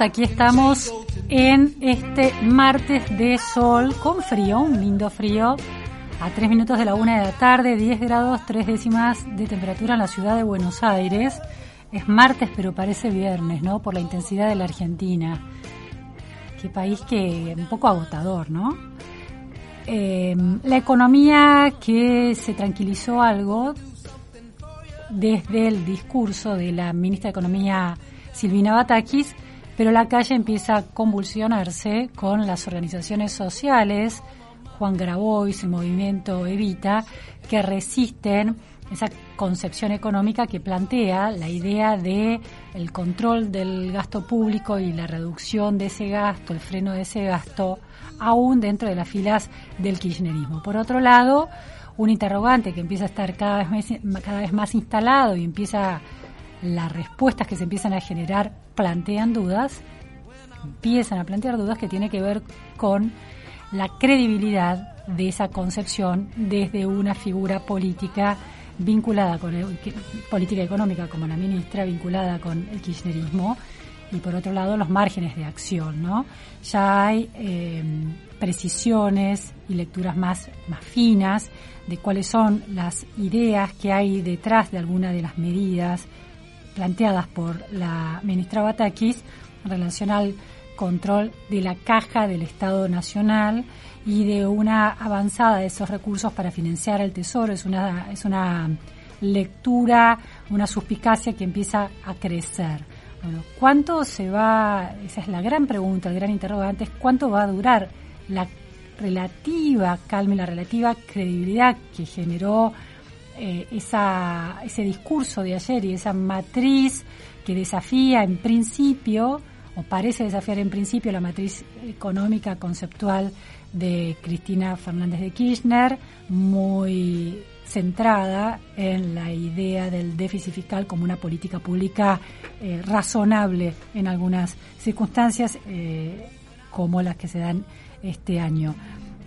aquí estamos en este martes de sol con frío, un lindo frío, a 3 minutos de la una de la tarde, 10 grados, 3 décimas de temperatura en la ciudad de Buenos Aires. Es martes, pero parece viernes, ¿no? Por la intensidad de la Argentina. Qué país que un poco agotador, ¿no? Eh, la economía que se tranquilizó algo desde el discurso de la ministra de Economía Silvina Batakis, pero la calle empieza a convulsionarse con las organizaciones sociales, Juan Grabois, el movimiento Evita, que resisten esa concepción económica que plantea la idea de el control del gasto público y la reducción de ese gasto, el freno de ese gasto, aún dentro de las filas del kirchnerismo. Por otro lado, un interrogante que empieza a estar cada vez cada vez más instalado y empieza las respuestas que se empiezan a generar plantean dudas, empiezan a plantear dudas que tiene que ver con la credibilidad de esa concepción desde una figura política vinculada con el, política económica como la ministra, vinculada con el kirchnerismo y por otro lado los márgenes de acción, ¿no? Ya hay eh, precisiones y lecturas más, más finas de cuáles son las ideas que hay detrás de alguna de las medidas planteadas por la ministra Batakis en relación al control de la caja del Estado Nacional y de una avanzada de esos recursos para financiar el Tesoro. Es una, es una lectura, una suspicacia que empieza a crecer. Bueno, ¿cuánto se va? Esa es la gran pregunta, el gran interrogante, es cuánto va a durar la relativa calma y la relativa credibilidad que generó eh, ese discurso de ayer y esa matriz que desafía en principio, o parece desafiar en principio, la matriz económica conceptual de Cristina Fernández de Kirchner, muy centrada en la idea del déficit fiscal como una política pública eh, razonable en algunas circunstancias eh, como las que se dan este año.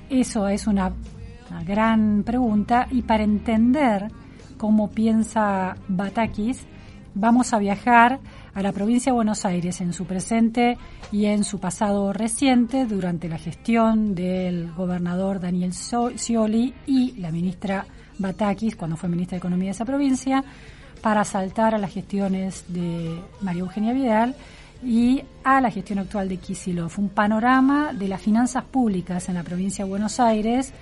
Eso es una, una gran pregunta y para entender cómo piensa Batakis, vamos a viajar a la provincia de Buenos Aires en su presente y en su pasado reciente durante la gestión del gobernador Daniel Scioli y la ministra Batakis cuando fue ministra de Economía de esa provincia para saltar a las gestiones de María Eugenia Vidal y a la gestión actual de Kisilov. Un panorama de las finanzas públicas en la provincia de Buenos Aires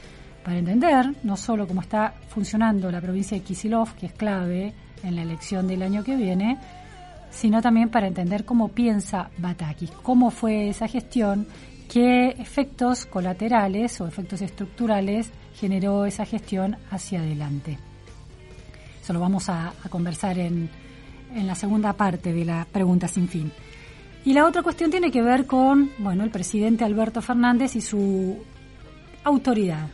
para entender no solo cómo está funcionando la provincia de Kisilov, que es clave en la elección del año que viene, sino también para entender cómo piensa Batakis, cómo fue esa gestión, qué efectos colaterales o efectos estructurales generó esa gestión hacia adelante. Eso lo vamos a, a conversar en, en la segunda parte de la pregunta sin fin. Y la otra cuestión tiene que ver con, bueno, el presidente Alberto Fernández y su autoridad.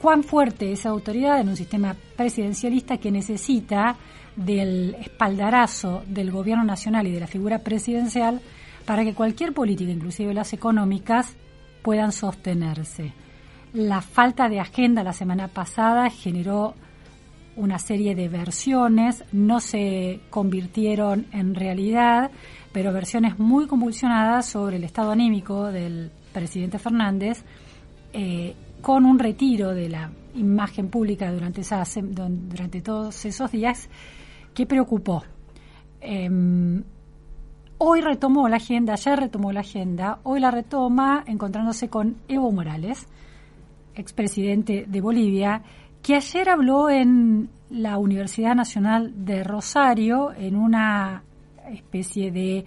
Cuán fuerte es esa autoridad en un sistema presidencialista que necesita del espaldarazo del gobierno nacional y de la figura presidencial para que cualquier política, inclusive las económicas, puedan sostenerse. La falta de agenda la semana pasada generó una serie de versiones, no se convirtieron en realidad, pero versiones muy convulsionadas sobre el estado anímico del presidente Fernández, eh, con un retiro de la imagen pública durante, durante todos esos días que preocupó. Em, hoy retomó la agenda, ayer retomó la agenda, hoy la retoma encontrándose con Evo Morales, expresidente de Bolivia, que ayer habló en la Universidad Nacional de Rosario en una especie de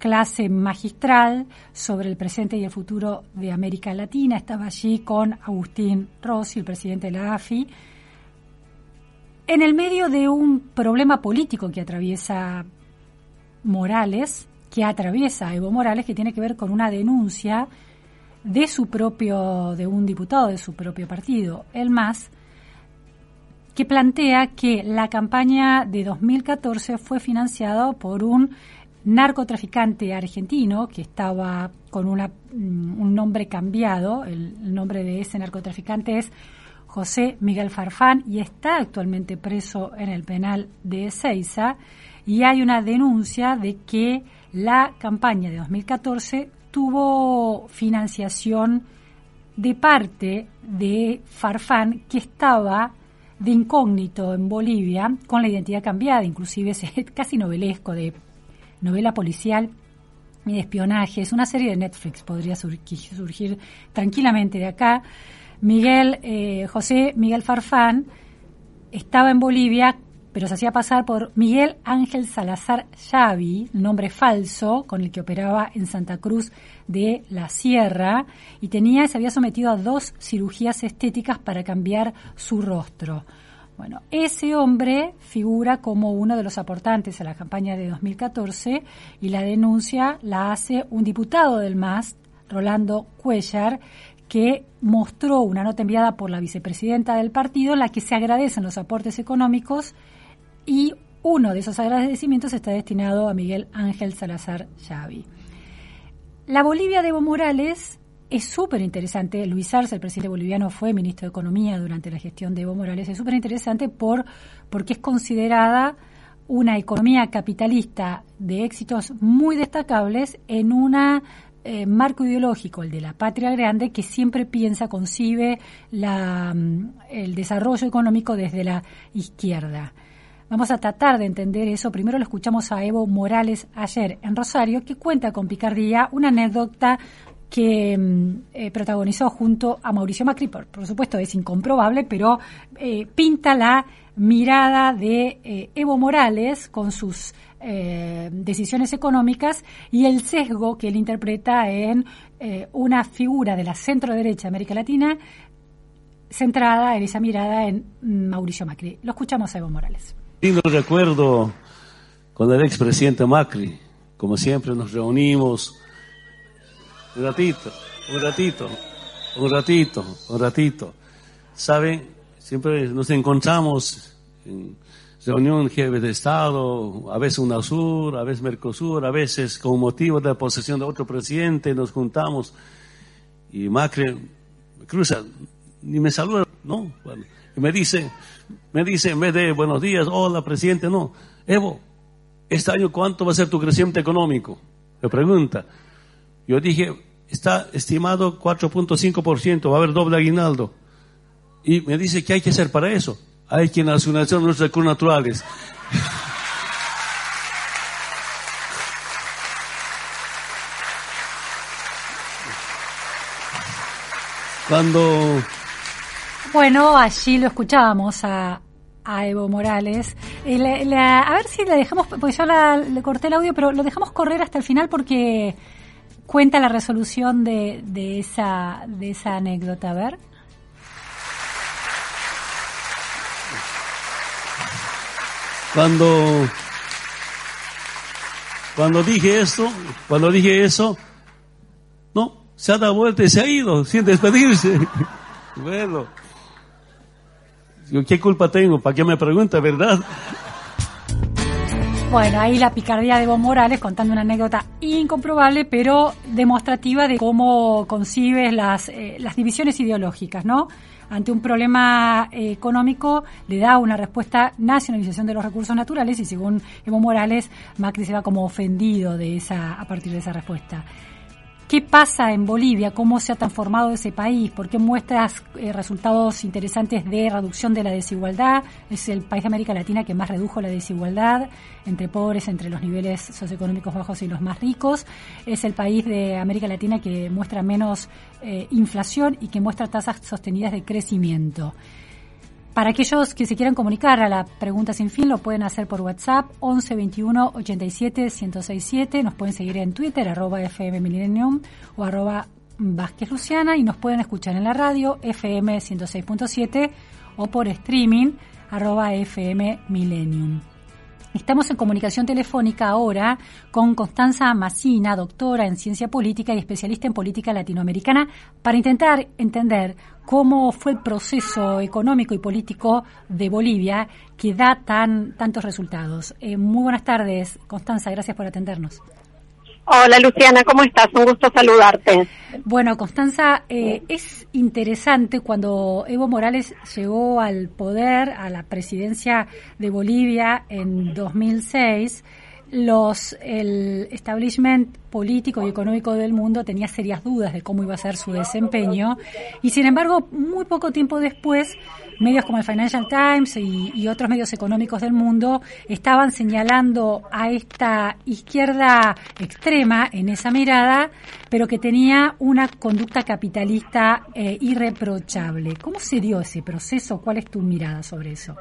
clase magistral sobre el presente y el futuro de América Latina. Estaba allí con Agustín Rossi, el presidente de la AFI, en el medio de un problema político que atraviesa Morales, que atraviesa Evo Morales, que tiene que ver con una denuncia de su propio, de un diputado de su propio partido, el MAS, que plantea que la campaña de 2014 fue financiada por un narcotraficante argentino que estaba con una, mm, un nombre cambiado. El, nombre de ese narcotraficante es José Miguel Farfán y está actualmente preso en el penal de Ezeiza. Y hay una denuncia de que la campaña de 2014 tuvo financiación de parte de Farfán que estaba de incógnito en Bolivia con la identidad cambiada, inclusive es casi novelesco de novela policial y de espionaje. Es una serie de Netflix, podría surgir, tranquilamente de acá. Miguel, eh, José Miguel Farfán estaba en Bolivia, pero se hacía pasar por Miguel Ángel Salazar Xavi, nombre falso, con el que operaba en Santa Cruz de la Sierra, y tenía, se había sometido a dos cirugías estéticas para cambiar su rostro. Bueno, ese hombre figura como uno de los aportantes a la campaña de 2014 y la denuncia la hace un diputado del MAS, Rolando Cuellar, que mostró una nota enviada por la vicepresidenta del partido en la que se agradecen los aportes económicos y uno de esos agradecimientos está destinado a Miguel Ángel Salazar Xavi. La Bolivia de Evo Morales es súper interesante. Luis Arce, el presidente boliviano, fue ministro de Economía durante la gestión de Evo Morales. Es súper interesante por, porque es considerada una economía capitalista de éxitos muy destacables en un eh, marco ideológico, el de la patria grande, que siempre piensa, concibe mm, el desarrollo económico desde la izquierda. Vamos a tratar de entender eso. Primero lo escuchamos a Evo Morales ayer en Rosario, que cuenta con picardía una anécdota que mm, eh, protagonizó junto a Mauricio Macri, por, supuesto es incomprobable, pero eh, pinta la mirada de eh, Evo Morales con sus decisiones económicas y el sesgo que él interpreta en una figura de la centro derecha de América Latina centrada en esa mirada en mm, Mauricio Macri. Lo escuchamos a Evo Morales. Lindo recuerdo con el expresidente Macri. Como siempre nos reunimos un ratito, un ratito, un ratito, un ratito. ¿Sabe? Siempre nos encontramos en reunión jefe de Estado, a veces UNASUR, a veces Mercosur, a veces con motivo de la posesión de otro presidente, nos juntamos y Macri cruza, ni me saluda, ¿no? y me dice, me dice en vez de buenos días, hola presidente, no, Evo, este año cuánto va a ser tu crecimiento económico? Me pregunta. Yo dije, está estimado 4.5%, va a haber doble aguinaldo. Y me dice, ¿qué hay que hacer para eso? Hay que nacionalizar nuestros recursos naturales. Cuando... Bueno, allí lo escuchábamos a, a Evo Morales. Eh, a ver si le dejamos, porque yo le corté el audio, pero lo dejamos correr hasta el final porque cuenta la resolución de, de, esa, de esa anécdota. A ver. Cuando, cuando dije esto, cuando dije eso, no, se ha dado vuelta y se ha ido sin despedirse. bueno, ¿qué culpa tengo? ¿Para qué me pregunta, verdad? Bueno, ahí la picardía de Evo Morales contando una anécdota incomprobable, pero demostrativa de cómo concibes las, eh, las divisiones ideológicas, ¿no? Ante un problema eh, económico le da una respuesta nacionalización de los recursos naturales y según Evo Morales, Macri se va como ofendido de esa, a partir de esa respuesta. ¿Qué pasa en Bolivia? ¿Cómo se ha transformado ese país? ¿Por qué muestras eh, resultados interesantes de reducción de la desigualdad? Es el país de América Latina que más redujo la desigualdad entre pobres, entre los niveles socioeconómicos bajos y los más ricos. Es el país de América Latina que muestra menos eh, inflación y que muestra tasas sostenidas de crecimiento. Para aquellos que se quieran comunicar a la pregunta sin fin, lo pueden hacer por WhatsApp 11 21 87 1067. Nos pueden seguir en Twitter, arroba FM Millennium o arroba Vázquez Luciana y nos pueden escuchar en la radio FM 106.7 o por streaming arroba FM Millennium. Estamos en comunicación telefónica ahora con Constanza Macina, doctora en ciencia política y especialista en política latinoamericana, para intentar entender cómo fue el proceso económico y político de Bolivia que da tan tantos resultados. Eh, muy buenas tardes, Constanza, gracias por atendernos. Hola Luciana, ¿cómo estás? Un gusto saludarte. Bueno, Constanza, eh, es interesante cuando Evo Morales llegó al poder, a la presidencia de Bolivia en 2006 los el establishment político y económico del mundo tenía serias dudas de cómo iba a ser su desempeño y sin embargo muy poco tiempo después medios como el Financial Times y, otros medios económicos del mundo estaban señalando a esta izquierda extrema en esa mirada pero que tenía una conducta capitalista eh, irreprochable ¿cómo se dio ese proceso? ¿cuál es tu mirada sobre eso?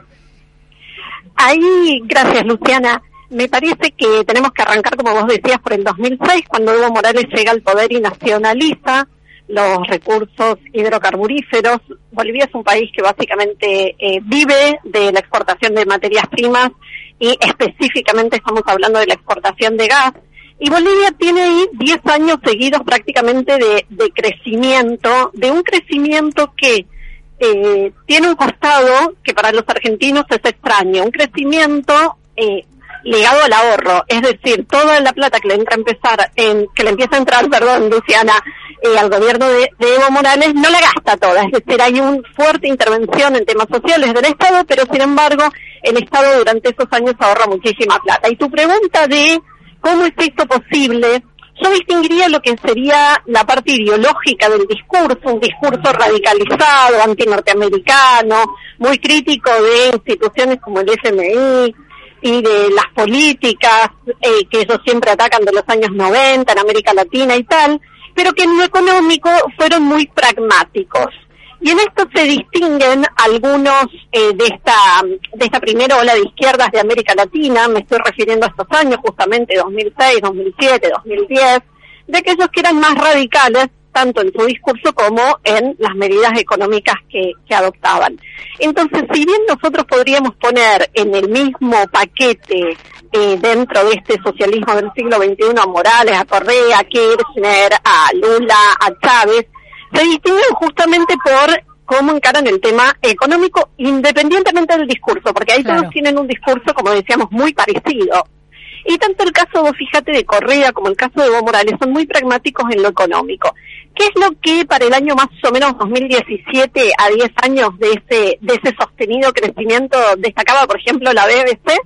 Ahí, gracias Luciana me parece que tenemos que arrancar, como vos decías, por el 2006, cuando Evo Morales llega al poder y nacionaliza los recursos hidrocarburíferos. Bolivia es un país que básicamente eh, vive de la exportación de materias primas y específicamente estamos hablando de la exportación de gas. Y Bolivia tiene ahí 10 años seguidos prácticamente de, de crecimiento, de un crecimiento que eh, tiene un costado que para los argentinos es extraño, un crecimiento eh, ligado al ahorro, es decir, toda la plata que le entra a empezar, en, que le empieza a entrar, perdón, Luciana, eh, al gobierno de, Evo Morales, no la gasta toda, es decir, hay una fuerte intervención en temas sociales del Estado, pero sin embargo, el Estado durante esos años ahorra muchísima plata. Y tu pregunta de cómo es esto posible, yo distinguiría lo que sería la parte ideológica del discurso, un discurso radicalizado, anti-norteamericano, muy crítico de instituciones como el FMI, y de las políticas eh, que ellos siempre atacan de los años 90 en América Latina y tal, pero que en lo económico fueron muy pragmáticos. Y en esto se distinguen algunos eh, de esta de esta primera ola de izquierdas de América Latina, me estoy refiriendo a estos años, justamente 2006, 2007, 2010, de aquellos que eran más radicales tanto en su discurso como en las medidas económicas que, adoptaban. Entonces, si bien nosotros podríamos poner en el mismo paquete eh, dentro de este socialismo del siglo XXI a Morales, a Correa, a Kirchner, a Lula, a Chávez, se distinguen justamente por cómo encaran el tema económico independientemente del discurso, porque ahí todos tienen un discurso, como decíamos, muy parecido. Y tanto el caso, fíjate, de Correa como el caso de Evo Morales son muy pragmáticos en lo económico. ¿Qué es lo que para el año más o menos 2017 a 10 años de ese, de ese sostenido crecimiento destacaba, por ejemplo, la BBC?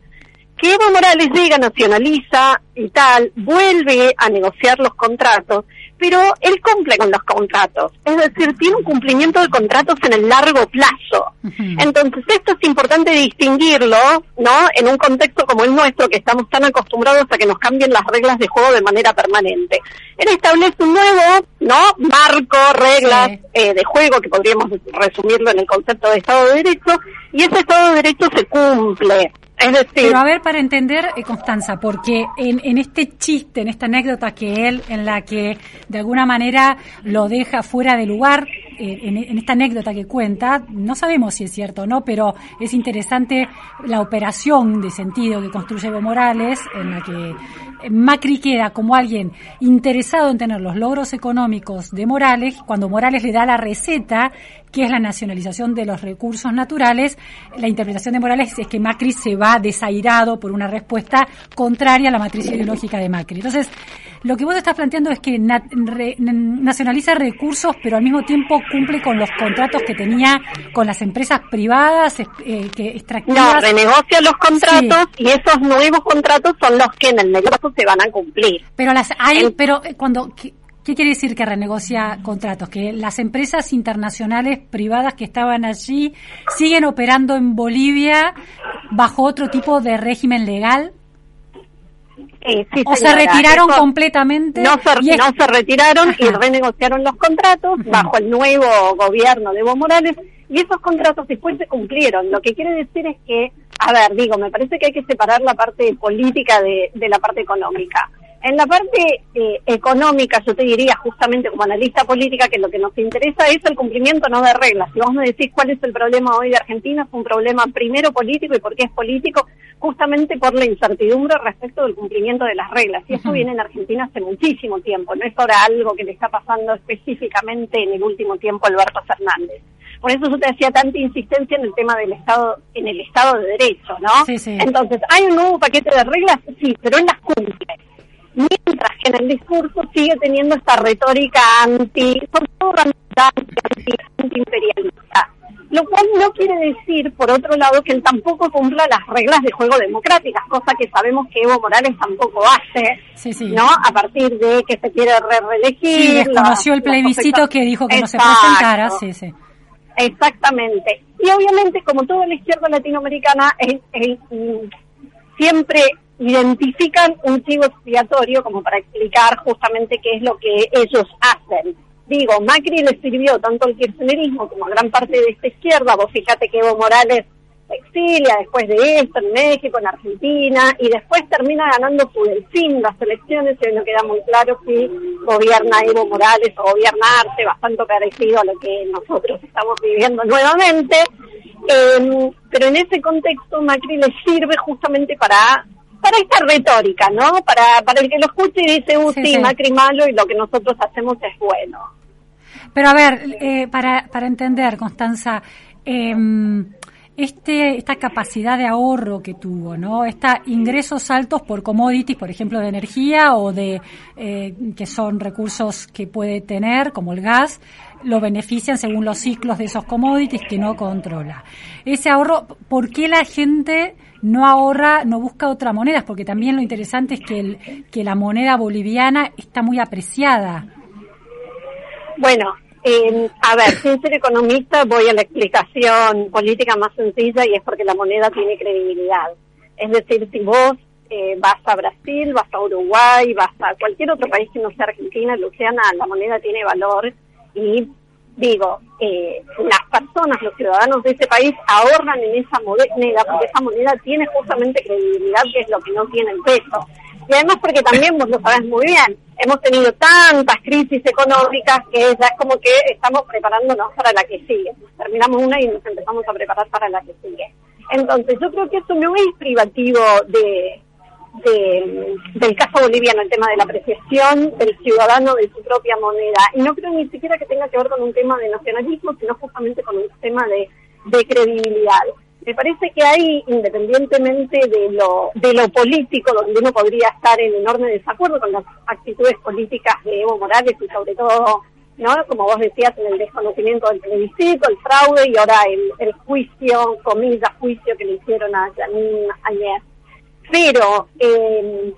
Que Evo Morales llega, nacionaliza y tal, vuelve a negociar los contratos pero él cumple con los contratos, es decir, tiene un cumplimiento de contratos en el largo plazo. Entonces, esto es importante distinguirlo, ¿no? En un contexto como el nuestro, que estamos tan acostumbrados a que nos cambien las reglas de juego de manera permanente. Él establece un nuevo, ¿no? Marco, reglas eh, de juego, que podríamos resumirlo en el concepto de Estado de Derecho, y ese Estado de Derecho se cumple. Es Pero a ver, para entender, eh, Constanza, porque en, en, este chiste, en esta anécdota que él, en la que de alguna manera lo deja fuera de lugar, eh, en, en, esta anécdota que cuenta, no sabemos si es cierto o no, pero es interesante la operación de sentido que construye Evo Morales, en la que Macri queda como alguien interesado en tener los logros económicos de Morales, cuando Morales le da la receta, que es la nacionalización de los recursos naturales, la interpretación de Morales es que Macri se va desairado por una respuesta contraria a la matriz ideológica de Macri. Entonces, lo que vos estás planteando es que nacionaliza recursos, pero al mismo tiempo cumple con los contratos que tenía con las empresas privadas eh, que extractivas. No, renegocia los contratos y esos nuevos contratos son los que en el negocio se van a cumplir. Pero las hay, pero eh, cuando ¿qué, quiere decir que renegocia contratos? Que las empresas internacionales privadas que estaban allí siguen operando en Bolivia bajo otro tipo de régimen legal. Eh, sí, o se retiraron completamente. No se, no se retiraron y renegociaron los contratos bajo el nuevo gobierno de Evo Morales y esos contratos después se cumplieron. Lo que quiere decir es que, a ver, digo, me parece que hay que separar la parte política de, de la parte económica. En la parte eh, económica, yo te diría justamente como analista política que lo que nos interesa es el cumplimiento no de reglas. Si vos me decís cuál es el problema hoy de Argentina, es un problema primero político y por qué es político, justamente por la incertidumbre respecto del cumplimiento de las reglas. Y eso viene en Argentina hace muchísimo tiempo, no es ahora algo que le está pasando específicamente en el último tiempo a Alberto Fernández. Por eso yo te hacía tanta insistencia en el tema del Estado, en el Estado de Derecho, ¿no? Sí, sí. Entonces, ¿hay un nuevo paquete de reglas? Sí, pero él las cumple mientras que en el discurso sigue teniendo esta retórica anti, sobre todo anti, anti-imperialista. Lo cual no quiere decir, por otro lado, que él tampoco cumpla las reglas de juego democráticas, cosa que sabemos que Evo Morales tampoco hace, Sí, sí. ¿no? A partir de que se quiere re reelegir. Sí, desconoció el plebiscito que dijo que no se presentara. Sí, sí. Exactamente. Y obviamente, como toda la izquierda latinoamericana, es, es, mm, siempre identifican un chivo expiatorio como para explicar justamente qué es lo que ellos hacen. Digo, Macri le sirvió tanto al kirchnerismo como a gran parte de esta izquierda. Vos fíjate que Evo Morales se exilia después de esto en México, en Argentina, y después termina ganando su delfín las elecciones, y no queda muy claro si gobierna Evo Morales o gobierna Arce, bastante parecido a lo que nosotros estamos viviendo nuevamente. Eh, pero en ese contexto Macri le sirve justamente para para esta retórica, ¿no? Para, para el que lo escuche y dice, uh, sí, Sí, sí. Macri malo y lo que nosotros hacemos es bueno. Pero a ver, eh, para, para entender, Constanza, eh, este, esta capacidad de ahorro que tuvo, ¿no? Esta ingresos altos por commodities, por ejemplo, de energía o de eh, que son recursos que puede tener, como el gas, lo benefician según los ciclos de esos commodities que no controla. Ese ahorro, ¿por qué la gente no ahorra, no busca otras monedas? Porque también lo interesante es que, el, que la moneda boliviana está muy apreciada. Bueno, eh, a ver, sin ser economista voy a la explicación política más sencilla y es porque la moneda tiene credibilidad. Es decir, si vos eh, vas a Brasil, vas a Uruguay, vas a cualquier otro país que no sea Argentina, Luciana, la moneda tiene valor y digo, eh, las personas, los ciudadanos de ese país ahorran en esa moneda porque esa moneda tiene justamente credibilidad, que es lo que no tiene el peso. Y además porque también vos lo sabés muy bien, hemos tenido tantas crisis económicas que ya es como que estamos preparándonos para la que sigue. Terminamos una y nos empezamos a preparar para la que sigue. Entonces yo creo que eso no es privativo de, de, del caso boliviano, el tema de la apreciación del ciudadano de su propia moneda. Y no creo ni siquiera que tenga que ver con un tema de nacionalismo, sino justamente con un tema de, de credibilidad. Me parece que hay, independientemente de lo, de lo político, donde uno podría estar en enorme desacuerdo con las actitudes políticas de Evo Morales y sobre todo, ¿no? Como vos decías, en el desconocimiento del plebiscito, el fraude y ahora el, juicio, comillas, juicio que le hicieron a Janine ayer. Pero, eh,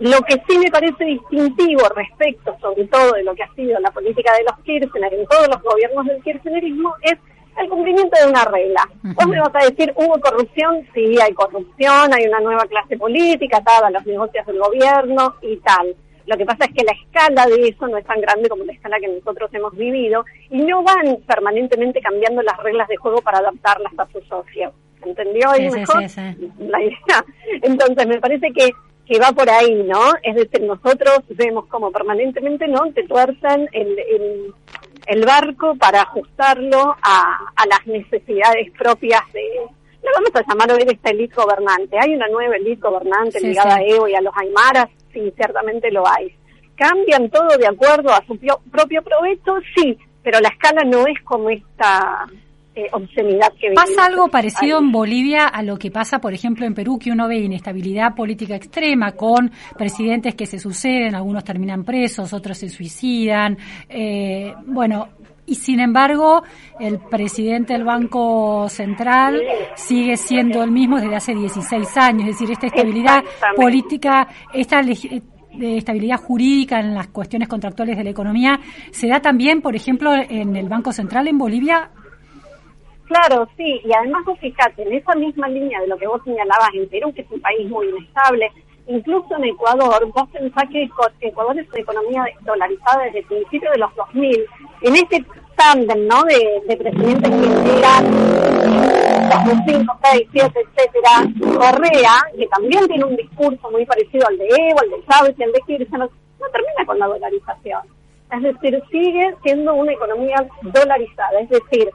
lo que sí me parece distintivo respecto, sobre todo, de lo que ha sido la política de los Kirchner en todos los gobiernos del kirchnerismo es el cumplimiento de una regla. Vos me vas a decir, ¿hubo corrupción? Sí, hay corrupción, hay una nueva clase política a los negocios del gobierno y tal. Lo que pasa es que la escala de eso no es tan grande como la escala que nosotros hemos vivido y no van permanentemente cambiando las reglas de juego para adaptarlas a su socio. ¿Entendió ahí Sí, mejor? sí, sí. la idea. Entonces, me parece que, que va por ahí, ¿no? Es decir, nosotros vemos como permanentemente, ¿no? Te tuercen el, el, el barco para ajustarlo a, a las necesidades propias de, le vamos a llamar hoy esta élite gobernante. Hay una nueva élite gobernante Sí, ligada sí. a Evo y a los Aymaras, sí, ciertamente lo hay. ¿Cambian todo de acuerdo a su pio- propio provecho? Sí, pero la escala no es como esta eh, obscenidad que vivimos ¿Pasa algo parecido en Bolivia a lo que pasa, por ejemplo, en Perú, que uno ve inestabilidad política extrema con presidentes que se suceden, algunos terminan presos, otros se suicidan? Eh, bueno, y sin embargo, el presidente del Banco Central sigue siendo el mismo desde hace 16 años, es decir, esta estabilidad política, esta estabilidad jurídica en las cuestiones contractuales de la economía, ¿se da también, por ejemplo, en el Banco Central en Bolivia? Claro, sí, y además vos fijate, en esa misma línea de lo que vos señalabas en Perú, que es un país muy inestable, incluso en Ecuador, vos pensás que Ecuador es una economía dolarizada desde el principio de los 2000, en este tándem, ¿no? De, de presidentes que llegan 2005, 6, 7, etcétera, Correa, que también tiene un discurso muy parecido al de Evo, al de Chávez y al de Kirchner, no termina con la dolarización. Es decir, sigue siendo una economía dolarizada. Es decir,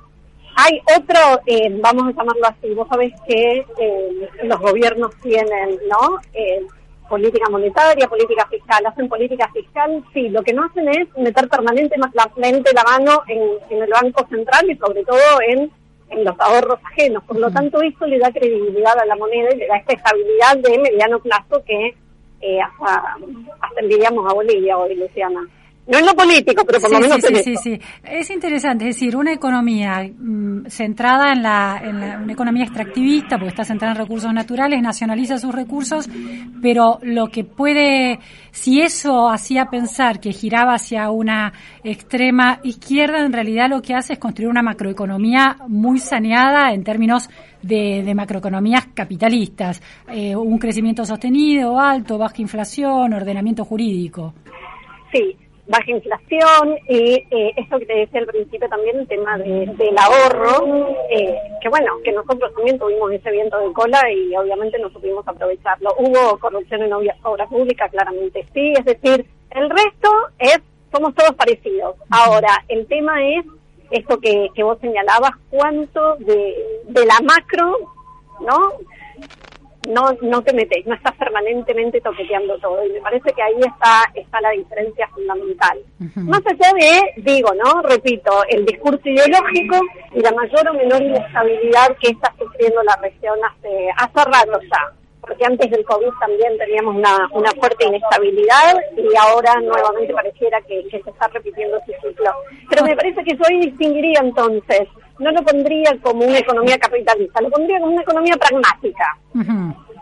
hay otro, eh, vamos a llamarlo así, vos sabés que eh, los gobiernos tienen, ¿no? Eh, política monetaria, política fiscal. ¿Hacen política fiscal? Sí, lo que no hacen es meter permanentemente la mano en, en el Banco Central y sobre todo en, en los ahorros ajenos. Por lo tanto, eso le da credibilidad a la moneda y le da esta estabilidad de mediano plazo que eh, hasta, hasta envidiamos a Bolivia hoy, Luciana. No en lo político, pero por lo menos sí, sí, sí, Es interesante, es decir, una economía mm, centrada en la, en la, una economía extractivista, porque está centrada en recursos naturales, nacionaliza sus recursos, pero lo que puede, si eso hacía pensar que giraba hacia una extrema izquierda, en realidad lo que hace es construir una macroeconomía muy saneada en términos de, de macroeconomías capitalistas, eh, un crecimiento sostenido, alto, baja inflación, ordenamiento jurídico. Sí, baja inflación y eh, esto que te decía al principio también, el tema de, del ahorro, eh, que bueno, que nosotros también tuvimos ese viento de cola y obviamente no supimos aprovecharlo. Hubo corrupción en obra pública, claramente sí, es decir, el resto es, somos todos parecidos. Ahora, el tema es esto que, que vos señalabas, cuánto de, de la macro, ¿no? No no te metes, no estás permanentemente toqueteando todo. Y me parece que ahí está está la diferencia fundamental. Más allá de, digo, ¿no? Repito, el discurso ideológico y la mayor o menor inestabilidad que está sufriendo la región hace, hace rato ya. Porque antes del COVID también teníamos una, una fuerte inestabilidad y ahora nuevamente pareciera que, que se está repitiendo ese ciclo. Pero me parece que yo ahí distinguiría entonces no lo pondría como una economía capitalista, lo pondría como una economía pragmática.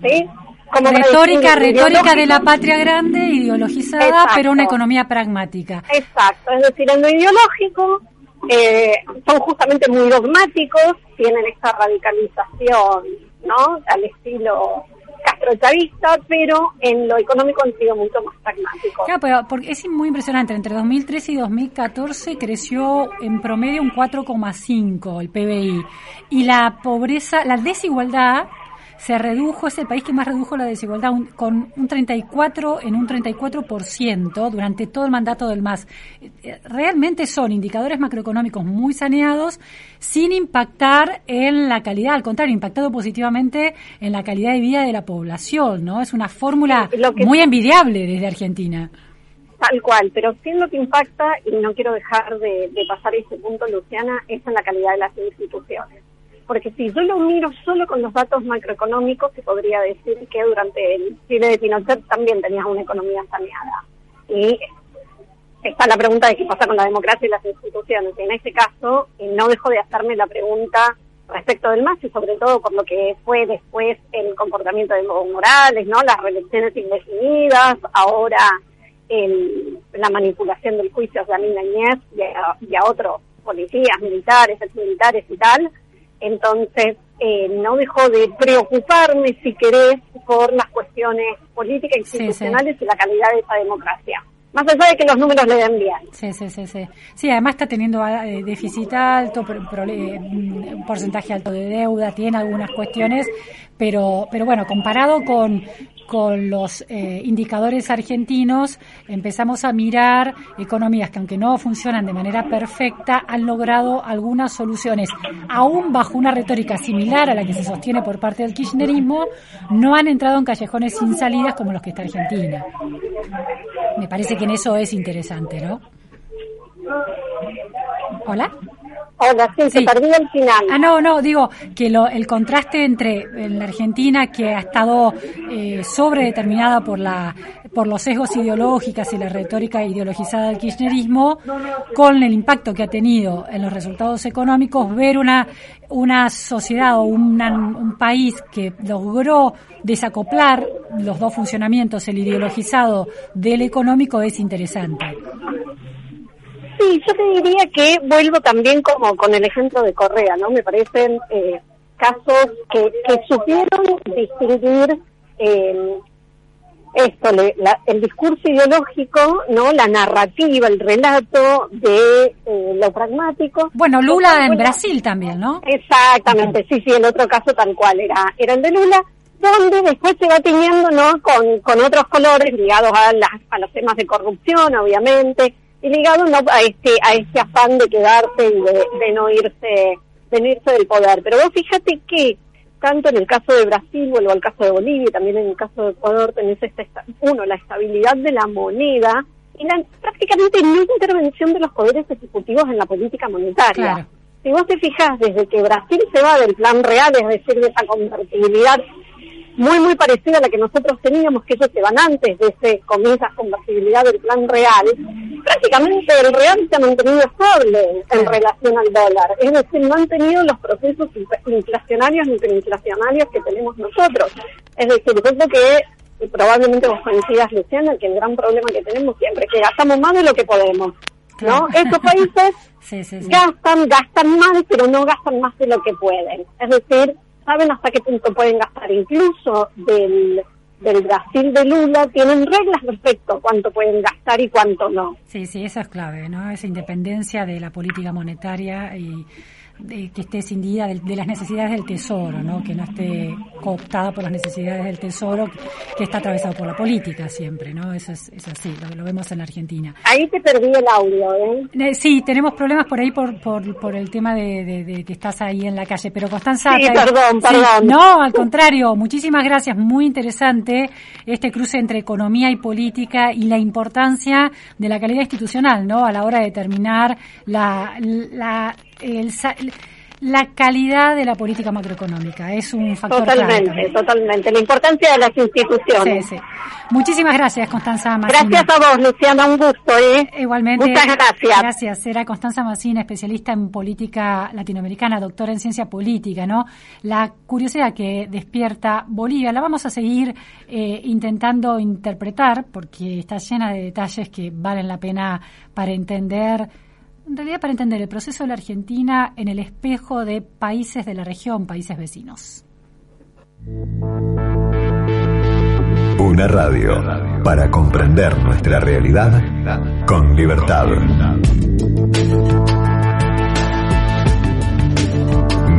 ¿sí? Como retórica, retórica de la patria grande, ideologizada, pero una economía pragmática. Exacto, es decir, en lo ideológico eh, son justamente muy dogmáticos, tienen esta radicalización, ¿no? Al estilo castrochavista, pero en lo económico han sido mucho más pragmáticos. Claro, pero porque es muy impresionante. Entre 2013 y 2014 creció en promedio un 4,5 el PBI. Y la pobreza, la desigualdad se redujo, es el país que más redujo la desigualdad con un 34 en un 34% durante todo el mandato del MAS. Realmente son indicadores macroeconómicos muy saneados sin impactar en la calidad, al contrario, impactado positivamente en la calidad de vida de la población, ¿no? Es una fórmula muy envidiable desde Argentina. Tal cual, pero sí lo que impacta, y no quiero dejar de, de pasar ese punto, Luciana, es en la calidad de las instituciones porque si yo lo miro solo con los datos macroeconómicos, se podría decir que durante el Chile de Pinochet también tenías una economía saneada. Y está la pregunta de qué pasa con la democracia y las instituciones. Y en este caso, eh, no dejo de hacerme la pregunta respecto del MAS y sobre todo por lo que fue después el comportamiento de Morales, ¿no? Las reelecciones indefinidas, ahora el, la manipulación del juicio de Amin Añez a, y a otros policías, militares, exmilitares y tal entonces, eh, no dejo de preocuparme, si querés, por las cuestiones políticas, institucionales y la calidad de esa democracia. Más allá de que los números le den bien. Sí, sí, sí. Sí, sí además está teniendo eh, déficit alto, eh, un porcentaje alto de deuda, tiene algunas cuestiones, pero, pero bueno, comparado con, con los eh, indicadores argentinos empezamos a mirar economías que aunque no funcionan de manera perfecta han logrado algunas soluciones aún bajo una retórica similar a la que se sostiene por parte del kirchnerismo no han entrado en callejones sin salidas como los que está Argentina me parece que en eso es interesante ¿no? ¿Hola? Hola, sí, se perdí el final. Ah, no, no, digo que lo, el contraste entre la Argentina, que ha estado eh, sobredeterminada por, la, por los sesgos ideológicos y la retórica ideologizada del kirchnerismo, con el impacto que ha tenido en los resultados económicos, ver una, una sociedad o un país que logró desacoplar los dos funcionamientos, el ideologizado del económico, es interesante. Sí, yo te diría que vuelvo también como con el ejemplo de Correa, ¿no? Me parecen eh, casos que, que supieron distinguir eh, esto, el discurso ideológico, no, la narrativa, el relato de eh, lo pragmático. Bueno, Lula en Brasil también, ¿no? Exactamente, sí, sí, el otro caso tal cual era, era el de Lula, donde después se va teniendo, ¿no? Con, con otros colores ligados a, a los temas de corrupción, obviamente, y ligados ¿no? a este a este afán de quedarse y de, de no irse de no irse del poder. Pero vos fíjate que tanto en el caso de Brasil, vuelvo al caso de Bolivia, también en el caso de Ecuador tenés esta, uno, la estabilidad de la moneda y la prácticamente no intervención de los poderes ejecutivos en la política monetaria. Si vos te fijas, desde que Brasil se va del plan real, es decir, de esa convertibilidad muy, muy parecida a la que nosotros teníamos, que ellos se van antes de ese, comienza convertibilidad del plan real, prácticamente el real se ha mantenido estable en relación al dólar. Es decir, no han tenido los procesos inflacionarios ni hiperinflacionarios que tenemos nosotros. Es decir, yo creo que probablemente vos coincidas, Luciana, que el gran problema que tenemos siempre es que gastamos más de lo que podemos. ¿no? Estos países gastan, gastan mal, pero no gastan más de lo que pueden. Es decir, saben hasta qué punto pueden gastar. Incluso del, del Brasil de Lula tienen reglas respecto a cuánto pueden gastar y cuánto no. Sí, sí, eso es clave, ¿no? Esa independencia de la política monetaria y que esté cindida de, las necesidades del tesoro, ¿no? que no esté cooptada por las necesidades del tesoro, que está atravesado por la política siempre, ¿no? Eso es, así, lo, vemos en la Argentina. Ahí te perdí el audio, ¿eh? sí, tenemos problemas por ahí por, por, por el tema de, que estás ahí en la calle, pero Constanza... Sí, perdón, perdón. no, al contrario, muchísimas gracias, muy interesante este cruce entre economía y política y la importancia de la calidad institucional, ¿no? A la hora de determinar la, la el, la calidad de la política macroeconómica. Es un factor Totalmente, totalmente. La importancia de las instituciones. Sí, sí. Muchísimas gracias, Constanza Massina. Gracias a vos, Luciana, un gusto. ¿eh? Igualmente. Muchas gracias. Gracias. Era Constanza Massina, especialista en política latinoamericana, doctora en ciencia política, ¿no? La curiosidad que despierta Bolivia la vamos a seguir eh, intentando interpretar porque está llena de detalles que valen la pena para entender en realidad para entender el proceso de la Argentina en el espejo de países de la región, países vecinos. Una radio para comprender nuestra realidad con libertad.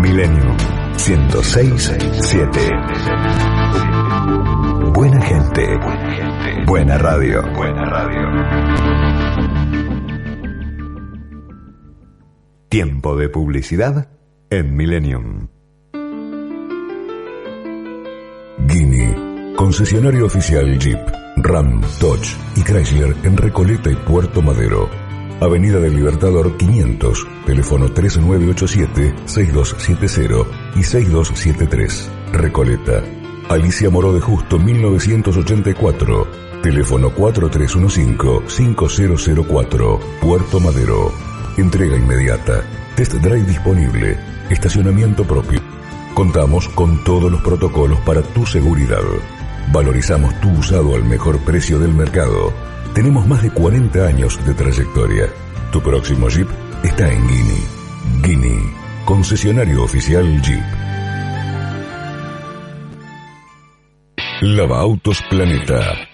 Milenio 106.7 Buena gente. Buena radio. Buena radio. Tiempo de publicidad en Millennium. Guinea, concesionario oficial Jeep, Ram, Dodge y Chrysler en Recoleta y Puerto Madero. Avenida del Libertador 500, teléfono 3987-6270 y 6273, Recoleta. Alicia Moró de Justo 1984, teléfono 4315-5004, Puerto Madero. Entrega inmediata. Test drive disponible. Estacionamiento propio. Contamos con todos los protocolos para tu seguridad. Valorizamos tu usado al mejor precio del mercado. Tenemos más de 40 años de trayectoria. Tu próximo Jeep está en Guinea. Guinea, concesionario oficial Jeep. Lava Autos Planeta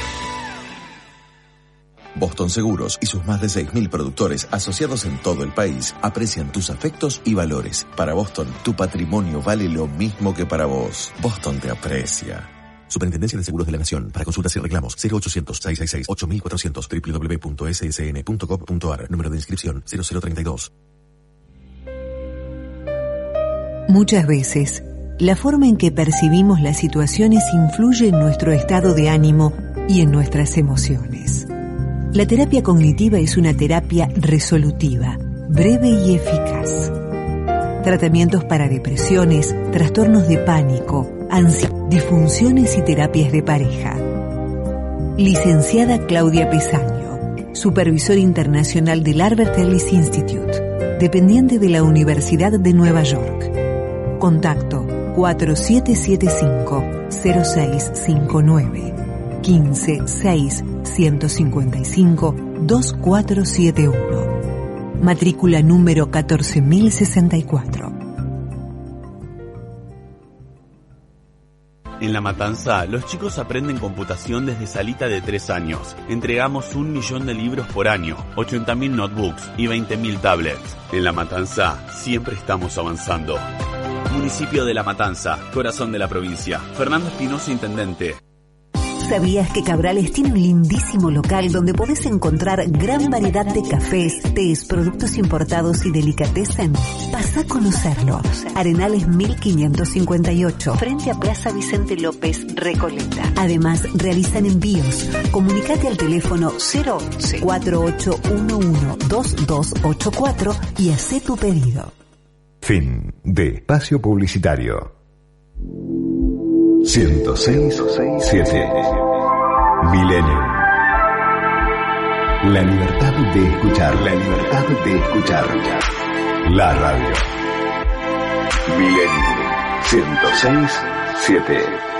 Boston Seguros y sus más de 6.000 productores asociados en todo el país aprecian tus afectos y valores. Para Boston, tu patrimonio vale lo mismo que para vos. Boston te aprecia. Superintendencia de Seguros de la Nación. Para consultas y reclamos, 0800-666-8400 www.ssn.gov.ar. Número de inscripción, 0032. Muchas veces, la forma en que percibimos las situaciones influye en nuestro estado de ánimo y en nuestras emociones. La terapia cognitiva es una terapia resolutiva, breve y eficaz. Tratamientos para depresiones, trastornos de pánico, ansiedad, disfunciones y terapias de pareja. Licenciada Claudia Pesaño, supervisor internacional del Albert Ellis Institute, dependiente de la Universidad de Nueva York. Contacto 4775-0659 15 6 155 2471. Matrícula número 14064. En La Matanza, los chicos aprenden computación desde salita de 3 años. Entregamos un millón de libros por año, 80.000 notebooks y 20.000 tablets. En La Matanza, siempre estamos avanzando. Municipio de La Matanza, corazón de la provincia. Fernando Espinosa, Intendente. ¿Sabías que Cabrales tiene un lindísimo local donde podés encontrar gran variedad de cafés, tés, productos importados y delicatessen? Pasa a conocerlo. Arenales 1558, frente a Plaza Vicente López, Recoleta. Además, realizan envíos. Comunicate al teléfono 011 4811 2284 y haz tu pedido. Fin de espacio publicitario. 106 7 Milenio. La libertad de escuchar, la libertad de escuchar. La radio. Milenio 106 7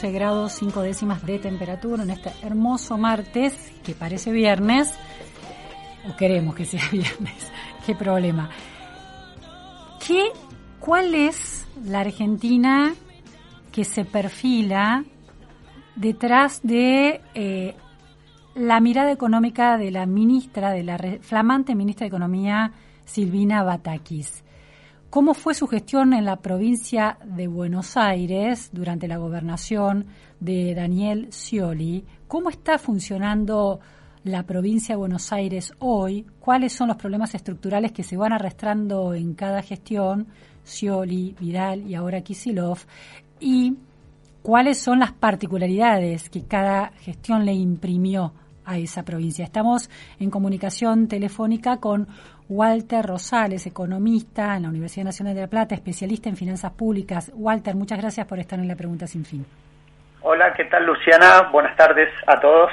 12 grados 5 décimas de temperatura en este hermoso martes, que parece viernes, o queremos que sea viernes, qué problema. ¿Qué, ¿Cuál es la Argentina que se perfila detrás de eh, la mirada económica de la ministra, de la re, flamante ministra de Economía, Silvina Batakis? ¿Cómo fue su gestión en la provincia de Buenos Aires durante la gobernación de Daniel Scioli? ¿Cómo está funcionando la provincia de Buenos Aires hoy? ¿Cuáles son los problemas estructurales que se van arrastrando en cada gestión? Scioli, Vidal y ahora Kisilov. ¿Y cuáles son las particularidades que cada gestión le imprimió a esa provincia? Estamos en comunicación telefónica con Walter Rosales, economista en la Universidad Nacional de La Plata, especialista en finanzas públicas. Walter, muchas gracias por estar en la pregunta sin fin. Hola, ¿qué tal Luciana? Buenas tardes a todos.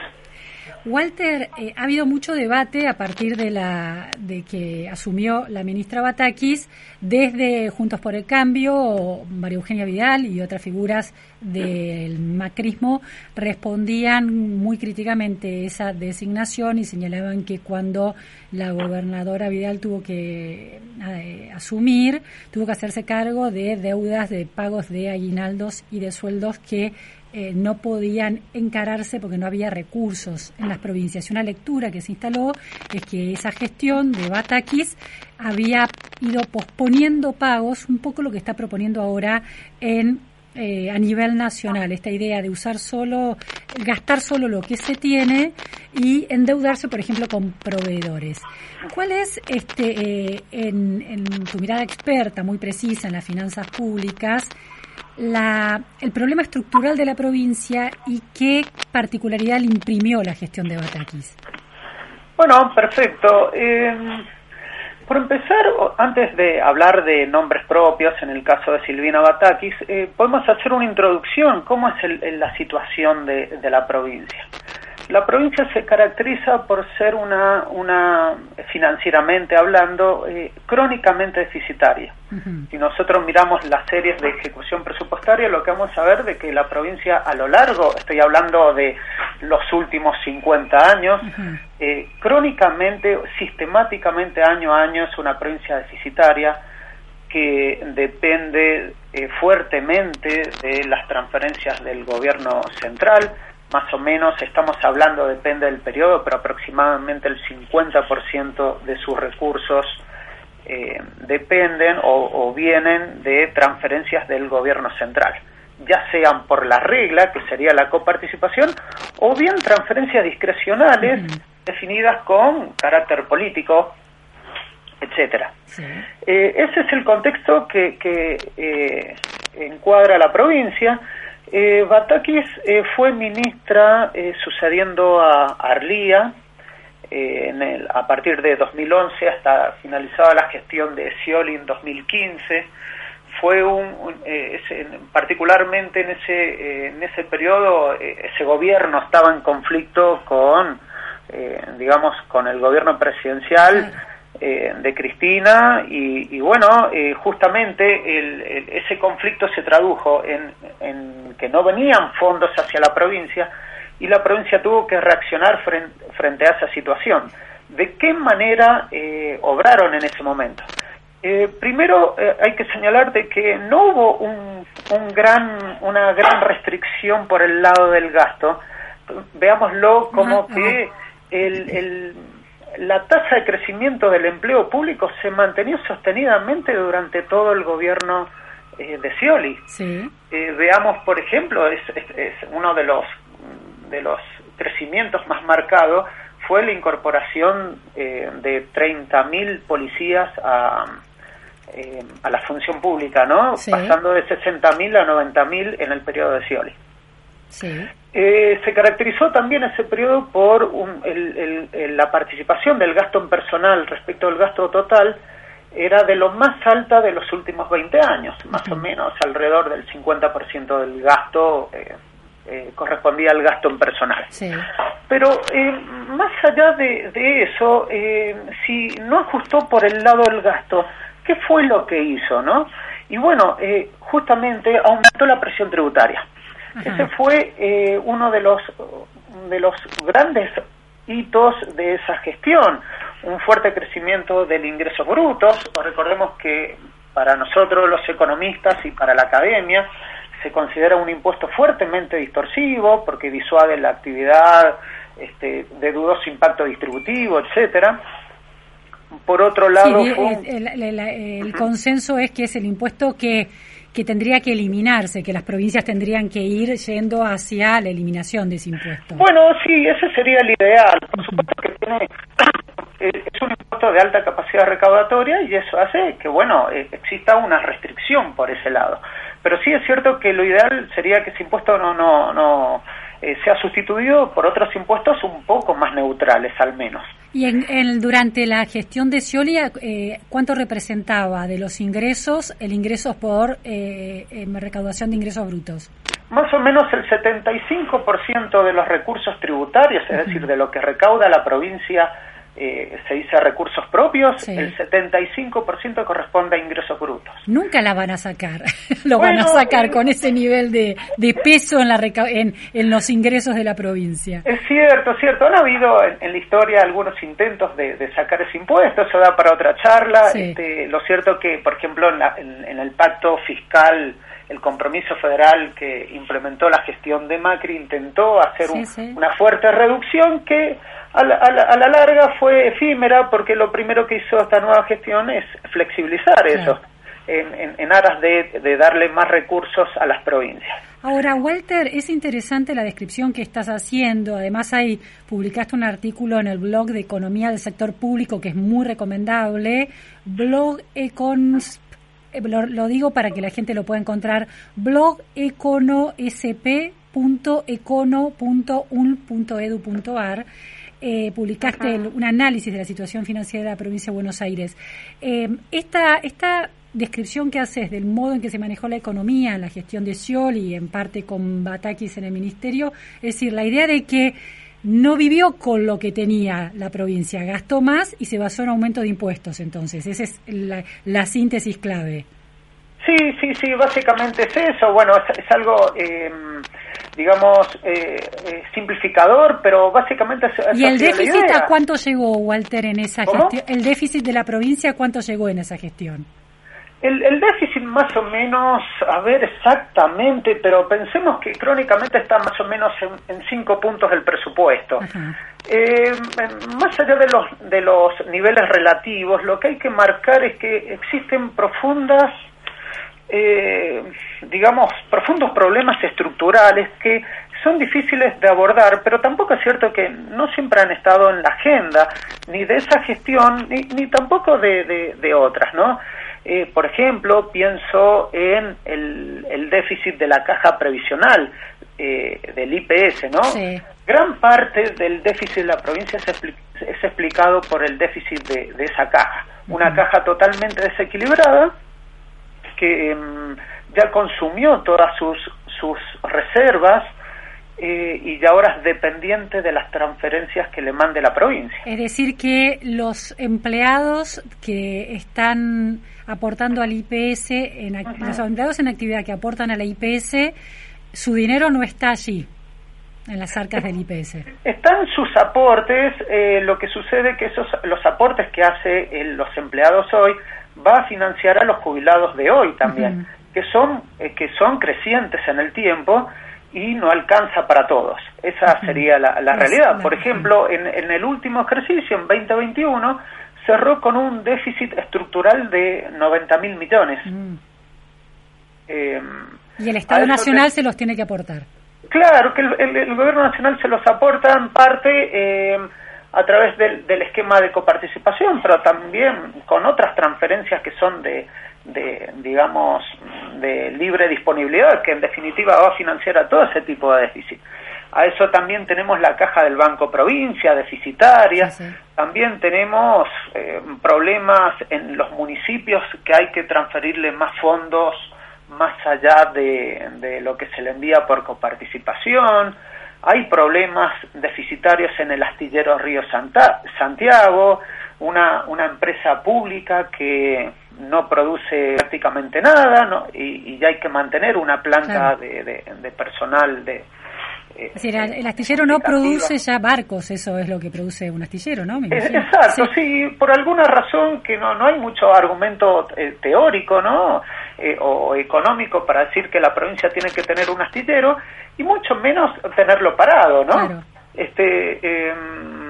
Walter, eh, ha habido mucho debate a partir de, la, de que asumió la ministra Batakis, desde Juntos por el Cambio, María Eugenia Vidal y otras figuras del macrismo respondían muy críticamente esa designación y señalaban que cuando la gobernadora Vidal tuvo que eh, asumir, tuvo que hacerse cargo de deudas de pagos de aguinaldos y de sueldos que eh, no podían encararse porque no había recursos en las provincias. Y una lectura que se instaló es que esa gestión de Batakis había ido posponiendo pagos, un poco lo que está proponiendo ahora en eh, a nivel nacional, esta idea de usar solo, gastar solo lo que se tiene y endeudarse, por ejemplo, con proveedores. ¿Cuál es, este, eh, en, en tu mirada experta, muy precisa en las finanzas públicas, la, el problema estructural de la provincia y qué particularidad le imprimió la gestión de Batakis. Bueno, perfecto. Eh, por empezar, antes de hablar de nombres propios, en el caso de Silvina Batakis, eh, podemos hacer una introducción, cómo es el, la situación de, de la provincia. La provincia se caracteriza por ser una, una financieramente hablando, eh, crónicamente deficitaria. Si nosotros miramos las series de ejecución presupuestaria, lo que vamos a ver de que la provincia a lo largo, estoy hablando de los últimos 50 años, eh, crónicamente, sistemáticamente, año a año, es una provincia deficitaria que depende eh, fuertemente de las transferencias del gobierno central, más o menos, estamos hablando, depende del periodo, pero aproximadamente el 50% de sus recursos eh, dependen o, vienen de transferencias del gobierno central, ya sean por la regla, que sería la coparticipación, o bien transferencias discrecionales definidas con carácter político, etcétera. Eh, ese es el contexto que, que eh, encuadra la provincia eh, Batakis eh, fue ministra eh, sucediendo a Arlía eh, en el, a partir de 2011 hasta finalizada la gestión de Scioli en 2015. Fue un, ese, particularmente en ese en ese periodo ese gobierno estaba en conflicto con digamos con el gobierno presidencial. Eh, de Cristina y, bueno, eh, justamente ese conflicto se tradujo en, que no venían fondos hacia la provincia y la provincia tuvo que reaccionar frente, a esa situación. ¿De qué manera eh, obraron en ese momento? primero hay que señalar de que no hubo un, gran, una gran restricción por el lado del gasto. Veámoslo como que el la tasa de crecimiento del empleo público se mantenió sostenidamente durante todo el gobierno eh, de Scioli. Eh, veamos, por ejemplo, es, uno de los de los crecimientos más marcados fue la incorporación eh, de 30.000 policías a, a la función pública, ¿no? Pasando de 60.000 a 90.000 en el periodo de Scioli. Eh, se caracterizó también ese periodo por la participación del gasto en personal respecto al gasto total, era de lo más alta de los últimos 20 años, más o menos alrededor del 50% del gasto eh, eh, correspondía al gasto en personal. Pero más allá de, de eso, si no ajustó por el lado del gasto, ¿qué fue lo que hizo? no Y bueno, justamente aumentó la presión tributaria. Ese fue eh, uno de los, de los grandes hitos de esa gestión, un fuerte crecimiento del ingreso bruto. Recordemos que para nosotros los economistas y para la academia se considera un impuesto fuertemente distorsivo porque disuade la actividad este, de dudoso impacto distributivo, etcétera. Por otro lado, el, consenso es que es el impuesto que que tendría que eliminarse, que las provincias tendrían que ir yendo hacia la eliminación de ese impuesto. Bueno, sí, ese sería el ideal. Por supuesto que tiene, es un impuesto de alta capacidad recaudatoria y eso hace que, bueno, eh, exista una restricción por ese lado. Pero sí es cierto que lo ideal sería que ese impuesto no, no, no eh, se ha sustituido por otros impuestos un poco más neutrales al menos. Y en, en- durante la gestión de Scioli, eh, ¿cuánto representaba de los ingresos el ingreso por eh, recaudación de ingresos brutos? Más o menos el 75% de los recursos tributarios, es decir, de lo que recauda la provincia, eh, se dice recursos propios, Sí. el 75% corresponde a ingresos brutos. Nunca la van a sacar, lo van a sacar eh, con ese nivel de, de peso en, la reca- en, en los ingresos de la provincia. Es cierto, es cierto. Han habido en, en la historia algunos intentos de, de sacar ese impuesto, eso da para otra charla. Sí. Este, lo cierto que, por ejemplo, en, la- en el pacto fiscal, el compromiso federal que implementó la gestión de Macri intentó hacer Sí, un- sí. una fuerte reducción que a la, a la- a la larga fue efímera porque lo primero que hizo esta nueva gestión es flexibilizar Claro. eso en, en- en aras de- de darle más recursos a las provincias. Ahora, Walter, es interesante la descripción que estás haciendo. Además, ahí publicaste un artículo en el blog de Economía del Sector Público que es muy recomendable. Blog Econs, lo, lo digo para que la gente lo pueda encontrar. Blog econosp.econo.un.edu.ar. Eh, publicaste el- un análisis de la situación financiera de la provincia de Buenos Aires. Eh, esta, esta descripción que haces del modo en que se manejó la economía, en la gestión de Scioli y en parte con Batakis en el ministerio, es decir, la idea de que no vivió con lo que tenía la provincia, gastó más y se basó en aumento de impuestos. Entonces, esa es la, la síntesis clave. Sí, sí, sí, básicamente es eso. Bueno, es, es algo, eh, digamos, eh, eh, simplificador, pero básicamente... es- ¿Y el déficit a cuánto llegó, Walter, en esa ¿Cómo? gestión? ¿El déficit de la provincia a cuánto llegó en esa gestión? El, el déficit más o menos, a ver exactamente, pero pensemos que crónicamente está más o menos en, en cinco puntos del presupuesto. Eh, más allá de los, de los niveles relativos, lo que hay que marcar es que existen profundas, eh, digamos, profundos problemas estructurales que son difíciles de abordar, pero tampoco es cierto que no siempre han estado en la agenda, ni de esa gestión, ni, ni tampoco de, de, de otras, ¿no? Eh, por ejemplo, pienso en el, el déficit de la caja previsional, eh, del IPS, ¿no? Sí. Gran parte del déficit de la provincia es, expli- es explicado por el déficit de, de esa caja. Una caja totalmente desequilibrada que em, ya consumió todas sus, sus reservas eh, y ya ahora es dependiente de las transferencias que le mande la provincia. Es decir, que los empleados que están aportando al IPS, en, los empleados en actividad que aportan a la IPS, su dinero no está allí, en las arcas del IPS. Están sus aportes, eh, lo que sucede que esos los aportes que hace eh, los empleados hoy va a financiar a los jubilados de hoy también, que son eh, que son crecientes en el tiempo y no alcanza para todos. Esa sería la, realidad. Por ejemplo, en, en el último ejercicio, en 2021, cerró con un déficit estructural de 90 mil millones. Mm. Eh, Y el Estado Nacional te- se los tiene que aportar. Claro, que el, el- el gobierno nacional se los aporta en parte eh, a través del, del esquema de coparticipación, pero también con otras transferencias que son de, de, digamos, de libre disponibilidad, que en definitiva va a financiar a todo ese tipo de déficit. A eso también tenemos la caja del Banco Provincia, deficitaria. Sí, sí. También tenemos eh, problemas en los municipios que hay que transferirle más fondos más allá de, de lo que se le envía por coparticipación. Hay problemas deficitarios en el astillero Río Santa- Santiago, una, una empresa pública que no produce prácticamente nada ¿no? y, y ya hay que mantener una planta Claro. de, de- de personal de... eh, Es decir, el astillero no produce ya barcos, eso es lo que produce un astillero, ¿no? Eh. Exacto, Sí. sí. por alguna razón que no, no hay mucho argumento eh, teórico ¿no? Eh, o, o económico para decir que la provincia tiene que tener un astillero y mucho menos tenerlo parado, ¿no? Claro. Este, em,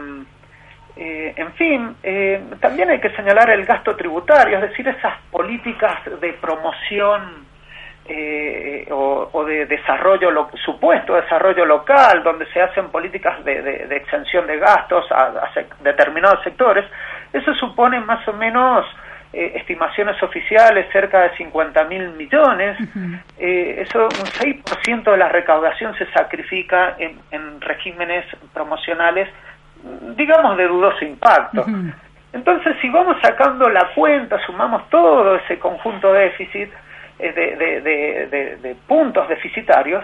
eh, en fin, eh, también hay que señalar el gasto tributario, es decir, esas políticas de promoción eh, o, o de desarrollo, lo, supuesto desarrollo local, donde se hacen políticas de, de- de exención de gastos a, a sec- determinados sectores, eso supone más o menos eh, estimaciones oficiales cerca de 50 mil millones. Eh, eso, un 6% de la recaudación se sacrifica en, en regímenes promocionales, digamos, de dudoso impacto. Entonces, si vamos sacando la cuenta, sumamos todo ese conjunto de déficit, eh, de, de, de, puntos deficitarios,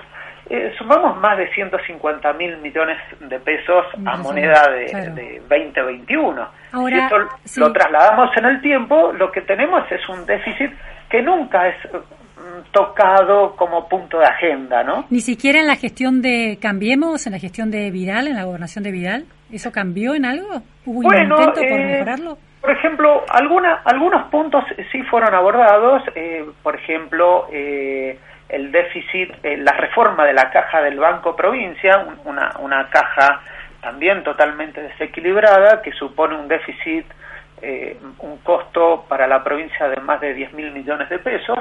eh, sumamos más de 150 mil millones de pesos a moneda de, claro. de 2021. Ahora, si esto sí. lo trasladamos en el tiempo, lo que tenemos es un déficit que nunca es mm, tocado como punto de agenda, ¿no? Ni siquiera en la gestión de Cambiemos, en la gestión de Vidal, en la gobernación de Vidal. ¿Eso cambió en algo? ¿Hubo un Bueno, intento por eh, mejorarlo? Por ejemplo, alguna, algunos puntos sí fueron abordados, eh, por ejemplo, eh, el déficit, eh, la reforma de la caja del Banco Provincia, un- una, una caja también totalmente desequilibrada que supone un déficit, eh, un costo para la provincia de más de 10 mil millones de pesos.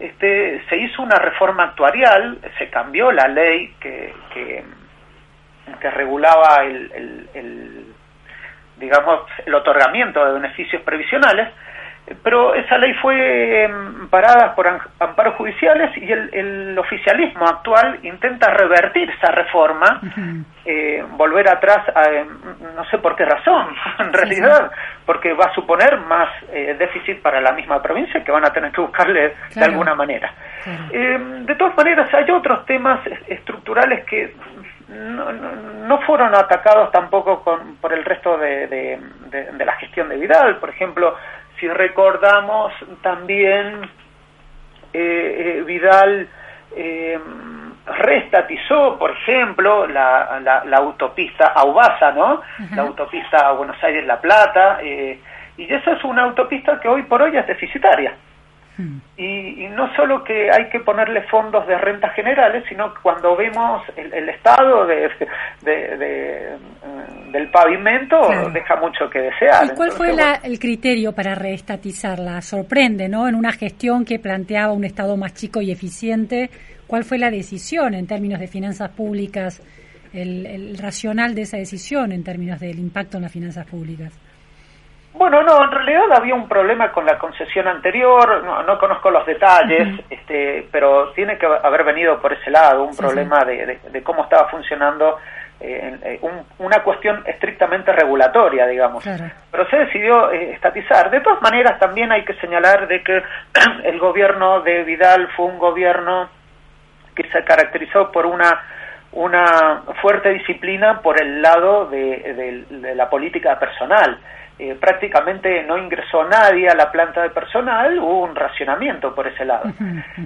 Este, se hizo una reforma actuarial, se cambió la ley que, que, que regulaba el- el- el digamos, el otorgamiento de beneficios previsionales, pero esa ley fue em, parada por amparos judiciales y el, el oficialismo actual intenta revertir esa reforma, eh, volver atrás, a, em, no sé por qué razón, en realidad, porque va a suponer más eh, déficit para la misma provincia que van a tener que buscarle de Claro. alguna manera. Eh, de todas maneras, hay otros temas es- estructurales que no, no- fueron atacados tampoco con, por el resto de, de- de- de la gestión de Vidal. Por ejemplo, si recordamos también, eh, eh, Vidal eh, reestatizó, por ejemplo, la, la, la autopista Aubasa, ¿no? La autopista Buenos Aires-La Plata. eh, y esa es una autopista que hoy por hoy es deficitaria. Y, y no solo que hay que ponerle fondos de rentas generales, sino que cuando vemos el, el estado de, de- de, mm, del pavimento Claro. deja mucho que desear. ¿Y cuál fue la- el criterio para reestatizarla? Sorprende, ¿no? En una gestión que planteaba un Estado más chico y eficiente, ¿cuál fue la decisión en términos de finanzas públicas, el, el racional de esa decisión en términos del impacto en las finanzas públicas? Bueno, no, en realidad había un problema con la concesión anterior, no, no conozco los detalles, este, pero tiene que haber venido por ese lado, un Sí, problema De, de- de cómo estaba funcionando, eh, eh, un- una cuestión estrictamente regulatoria, digamos. Claro. Pero se decidió eh, estatizar. De todas maneras, también hay que señalar de que el gobierno de Vidal fue un gobierno que se caracterizó por una una fuerte disciplina por el lado de- de la política personal. Eh, prácticamente no ingresó nadie a la planta de personal, hubo un racionamiento por ese lado.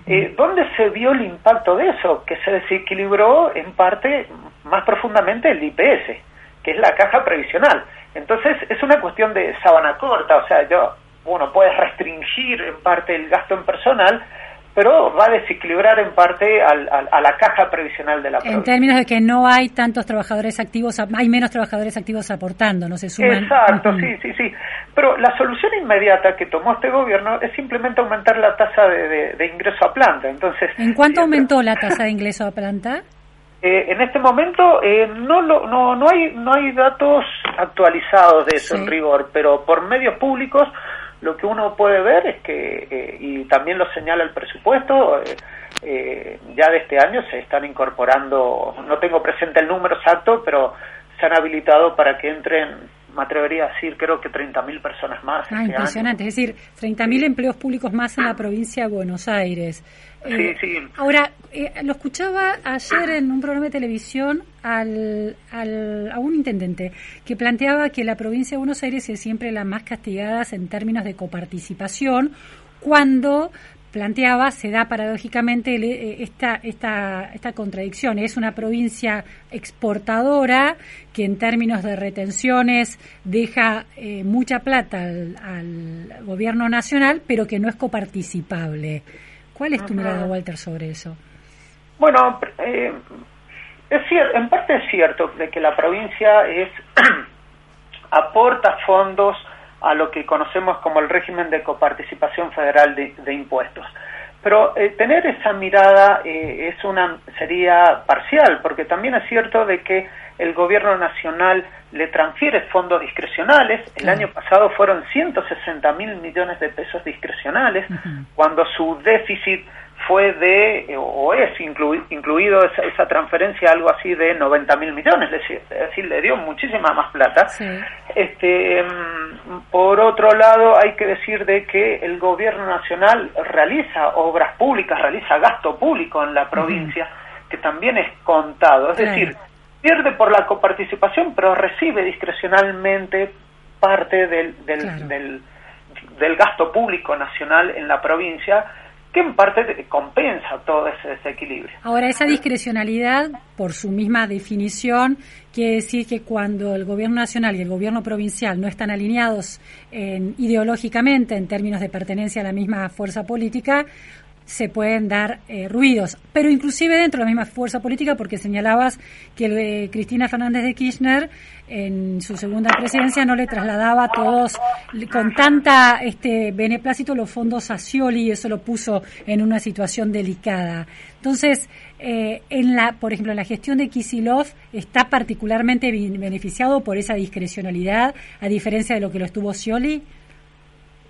Eh, ¿Dónde se vio el impacto de eso? Que se desequilibró en parte más profundamente el IPS, que es la caja previsional. Entonces es una cuestión de sábana corta, o sea, yo, uno puede restringir en parte el gasto en personal, pero va a desequilibrar en parte al- al- a la caja previsional de la En provincia. términos de que no hay tantos trabajadores activos, hay menos trabajadores activos aportando, no se suman. Exacto, sí, sí, sí. Pero la solución inmediata que tomó este gobierno es simplemente aumentar la tasa de, de- de ingreso a planta. Entonces, ¿En cuánto si- aumentó la tasa de ingreso a planta? Eh, en este momento eh, no, lo, no, no, hay, no hay datos actualizados de eso Sí. en rigor, pero por medios públicos lo que uno puede ver es que, eh, y también lo señala el presupuesto, eh, eh, ya de este año se están incorporando, no tengo presente el número exacto, pero se han habilitado para que entren, me atrevería a decir, creo que 30.000 personas más. Ah, este año. impresionante. Es decir, 30.000 empleos públicos más en la provincia de Buenos Aires. Sí, sí. Ahora, eh, lo escuchaba ayer en un programa de televisión al, al- a un intendente que planteaba que la provincia de Buenos Aires es siempre la más castigada en términos de coparticipación, cuando planteaba se da paradójicamente eh, esta, esta, esta contradicción. Es una provincia exportadora que en términos de retenciones deja eh, mucha plata al, al gobierno nacional, pero que no es coparticipable. ¿Cuál es tu mirada, Walter, sobre eso? Bueno, eh, es cierto, en parte es cierto de que la provincia es aporta fondos a lo que conocemos como el régimen de coparticipación federal de, de impuestos. Pero eh, tener esa mirada eh, es una sería parcial, porque también es cierto de que el gobierno nacional le transfiere fondos discrecionales. El Claro. año pasado fueron 160 mil millones de pesos discrecionales, cuando su déficit fue de, o es inclui- incluido esa, esa transferencia, algo así de 90 mil millones, es decir, le dio muchísima más plata. Sí. Este, mm, por otro lado, hay que decir de que el gobierno nacional realiza obras públicas, realiza gasto público en la provincia, que también es contado. Es decir, pierde por la coparticipación, pero recibe discrecionalmente parte del, del, Claro. del, del gasto público nacional en la provincia, que en parte compensa todo ese desequilibrio. Ahora, esa discrecionalidad, por su misma definición, quiere decir que cuando el gobierno nacional y el gobierno provincial no están alineados en- ideológicamente en términos de pertenencia a la misma fuerza política, se pueden dar eh, ruidos, pero inclusive dentro de la misma fuerza política, porque señalabas que eh, Cristina Fernández de Kirchner en su segunda presidencia no le trasladaba todos l- con tanta este beneplácito los fondos a Scioli y eso lo puso en una situación delicada. Entonces, eh, en la, por ejemplo, en la gestión de Kisilov está particularmente beneficiado por esa discrecionalidad, a diferencia de lo que lo estuvo Scioli.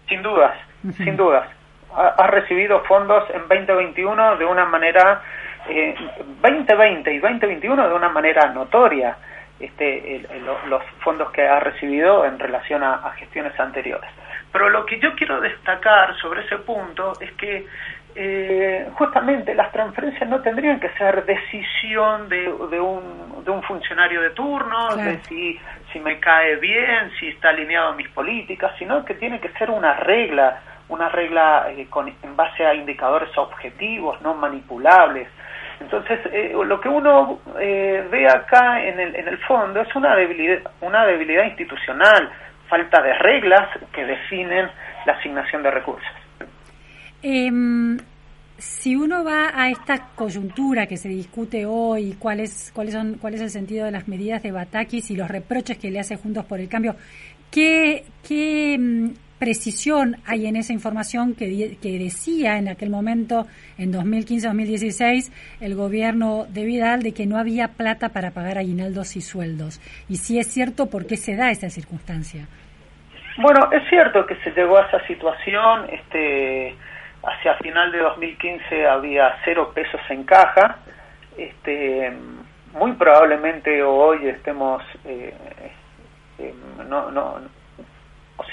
Sin dudas, sin dudas. Ha, ha recibido fondos en 2021 de una manera, eh, 2020 y 2021 de una manera notoria, este, el- el- los fondos que ha recibido en relación a, a gestiones anteriores. Pero lo que yo quiero destacar sobre ese punto es que eh, justamente las transferencias no tendrían que ser decisión de, de un, de un funcionario de turno, Claro. de si, si me cae bien, si está alineado a mis políticas, sino que tiene que ser una regla, una regla eh, con, en base a indicadores objetivos, no manipulables. Entonces, eh, lo que uno eh, ve acá en el, en el fondo es una debilidad, una debilidad institucional, falta de reglas que definen la asignación de recursos. Em, si uno va a esta coyuntura que se discute hoy, cuál es, cuáles son, cuál es el sentido de las medidas de Batakis y los reproches que le hace Juntos por el Cambio, ¿qué, qué mm, precisión hay en esa información que, que decía en aquel momento, en 2015-2016, el gobierno de Vidal de que no había plata para pagar aguinaldos y sueldos? Y si es cierto, ¿por qué se da esa circunstancia? Bueno, es cierto que se llegó a esa situación, este, hacia final de 2015 había cero pesos en caja, este, muy probablemente hoy estemos, eh, eh, no, no,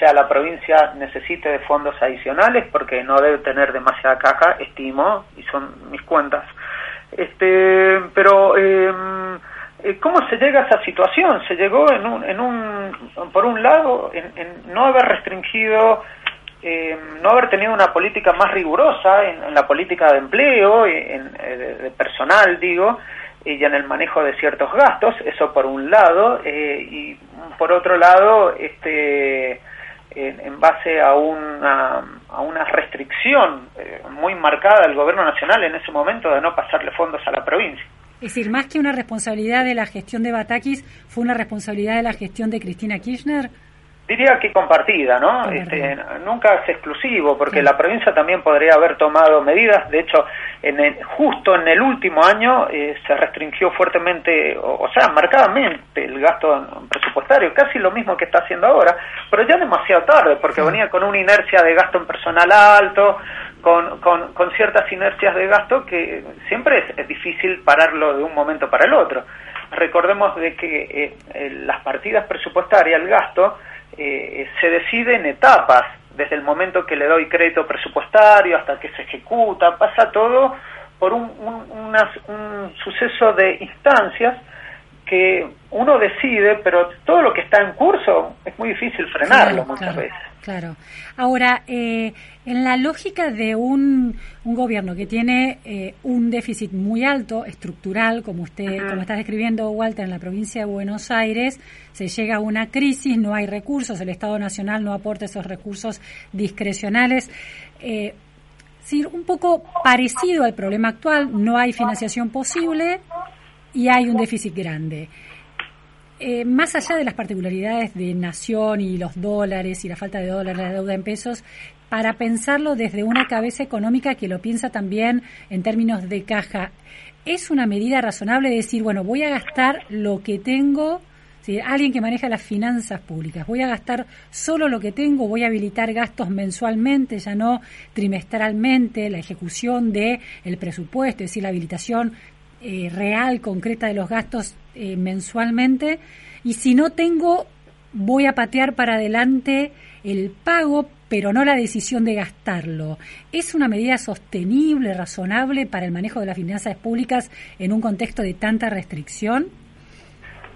sea, la provincia necesite de fondos adicionales porque no debe tener demasiada caja, estimo, y son mis cuentas. Este, pero eh, eh, ¿cómo se llega a esa situación? Se llegó en un, en un por un lado, en, en no haber restringido, eh, no haber tenido una política más rigurosa en, la política de empleo, en, eh, de, de personal, digo, y en el manejo de ciertos gastos, eso por un lado, eh, y por otro lado, este en, base a una, a una restricción eh, muy marcada del gobierno nacional en ese momento de no pasarle fondos a la provincia. Es decir, más que una responsabilidad de la gestión de Batakis, fue una responsabilidad de la gestión de Cristina Kirchner. Diría que compartida, ¿no? Este, nunca es exclusivo, porque la provincia también podría haber tomado medidas. De hecho, en el- justo en el último año eh, se restringió fuertemente, o, o sea, marcadamente el gasto presupuestario, casi lo mismo que está haciendo ahora, pero ya demasiado tarde, porque venía con una inercia de gasto en personal alto, con, con, con ciertas inercias de gasto que siempre es, es difícil pararlo de un momento para el otro. Recordemos de que eh, eh, las partidas presupuestarias, el gasto, eh, se decide en etapas, desde el momento que le doy crédito presupuestario hasta que se ejecuta, pasa todo por un, un, unas- un suceso de instancias que uno decide, pero todo lo que está en curso es muy difícil frenarlo muchas claro, veces. Claro. Ahora, eh, en la lógica de un, un gobierno que tiene eh, un déficit muy alto, estructural, como usted, como está describiendo Walter, en la provincia de Buenos Aires, se llega a una crisis, no hay recursos, el Estado Nacional no aporta esos recursos discrecionales. Eh, sí, un poco parecido al problema actual, no hay financiación posible y hay un déficit grande. Eh, más allá de las particularidades de nación y los dólares y la falta de dólares, la deuda en pesos, para pensarlo desde una cabeza económica que lo piensa también en términos de caja, ¿es una medida razonable decir, bueno, voy a gastar lo que tengo? Si alguien que maneja las finanzas públicas, voy a gastar solo lo que tengo, voy a habilitar gastos mensualmente, ya no trimestralmente, la ejecución de el presupuesto, es decir, la habilitación eh, real, concreta de los gastos eh, mensualmente. Y si no tengo, voy a patear para adelante el pago, pero no la decisión de gastarlo. ¿Es una medida sostenible, razonable para el manejo de las finanzas públicas en un contexto de tanta restricción?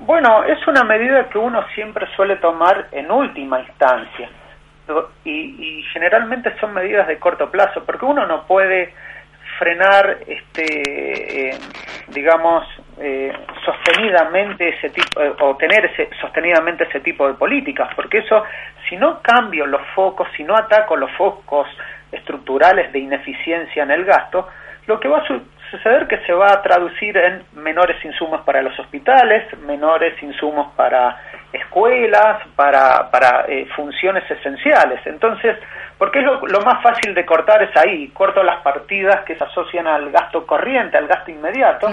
Bueno, es una medida que uno siempre suele tomar en última instancia y, y generalmente son medidas de corto plazo, porque uno no puede frenar, este, eh, digamos, eh, sostenidamente ese tipo, eh, o tener ese, sostenidamente ese tipo de políticas, porque eso, si no cambio los focos, si no ataco los focos estructurales de ineficiencia en el gasto, lo que va a suceder que se va a traducir en menores insumos para los hospitales, menores insumos para escuelas, para, para eh, funciones esenciales. Entonces, porque es lo, lo, más fácil de cortar es ahí, corto las partidas que se asocian al gasto corriente, al gasto inmediato.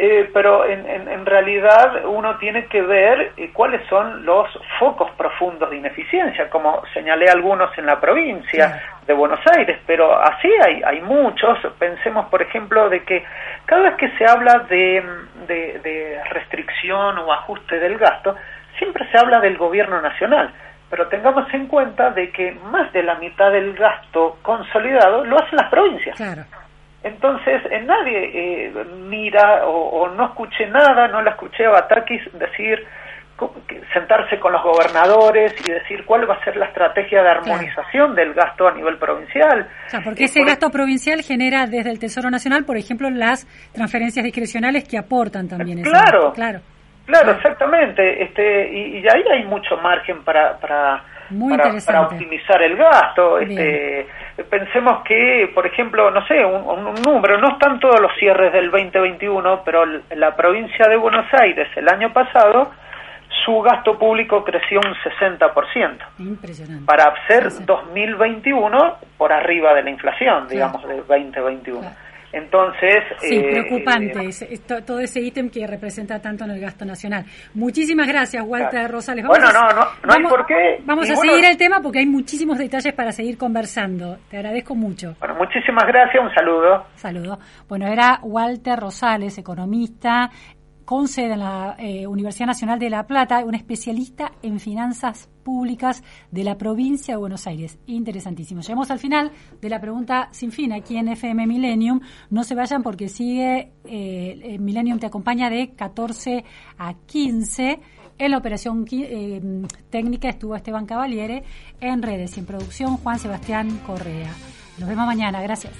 Eh, pero en, en, en, realidad uno tiene que ver eh, cuáles son los focos profundos de ineficiencia, como señalé algunos en la provincia de Buenos Aires, pero así hay, hay muchos. Pensemos, por ejemplo, de que cada vez que se habla de, de, de restricción o ajuste del gasto, siempre se habla del gobierno nacional, pero tengamos en cuenta de que más de la mitad del gasto consolidado lo hacen las provincias. Claro. Entonces, eh, nadie eh, mira o, o, no escuché nada, no la escuché a Batakis decir, sentarse con los gobernadores y decir cuál va a ser la estrategia de armonización claro. del gasto a nivel provincial. O sea, porque ese por... gasto provincial genera desde el Tesoro Nacional, por ejemplo, las transferencias discrecionales que aportan también. Claro, ese claro. Claro, exactamente. Este, y, y, ahí hay mucho margen para, para, para, para, optimizar el gasto. Este, pensemos que, por ejemplo, no sé, un, un, número, no están todos los cierres del 2021, pero la provincia de Buenos Aires el año pasado, su gasto público creció un 60%. Impresionante. Para ser 2021 por arriba de la inflación, digamos, claro. del 2021. Claro. Entonces. Sí, eh, preocupante eh, todo ese ítem que representa tanto en el gasto nacional. Muchísimas gracias, Walter claro. Rosales. Vamos bueno, no, no, no vamos, hay por qué. Vamos a seguir el tema porque hay muchísimos detalles para seguir conversando. Te agradezco mucho. Bueno, muchísimas gracias. Un saludo. Saludo. Bueno, era Walter Rosales, economista, con sede en la eh, Universidad Nacional de La Plata, un especialista en finanzas públicas de la provincia de Buenos Aires. Interesantísimo. Llegamos al final de la pregunta sin fin aquí en FM Millennium. No se vayan porque sigue, eh, Millennium te acompaña de 14 a 15. En la operación eh, técnica estuvo Esteban Cavaliere, en redes y en producción Juan Sebastián Correa. Nos vemos mañana. Gracias.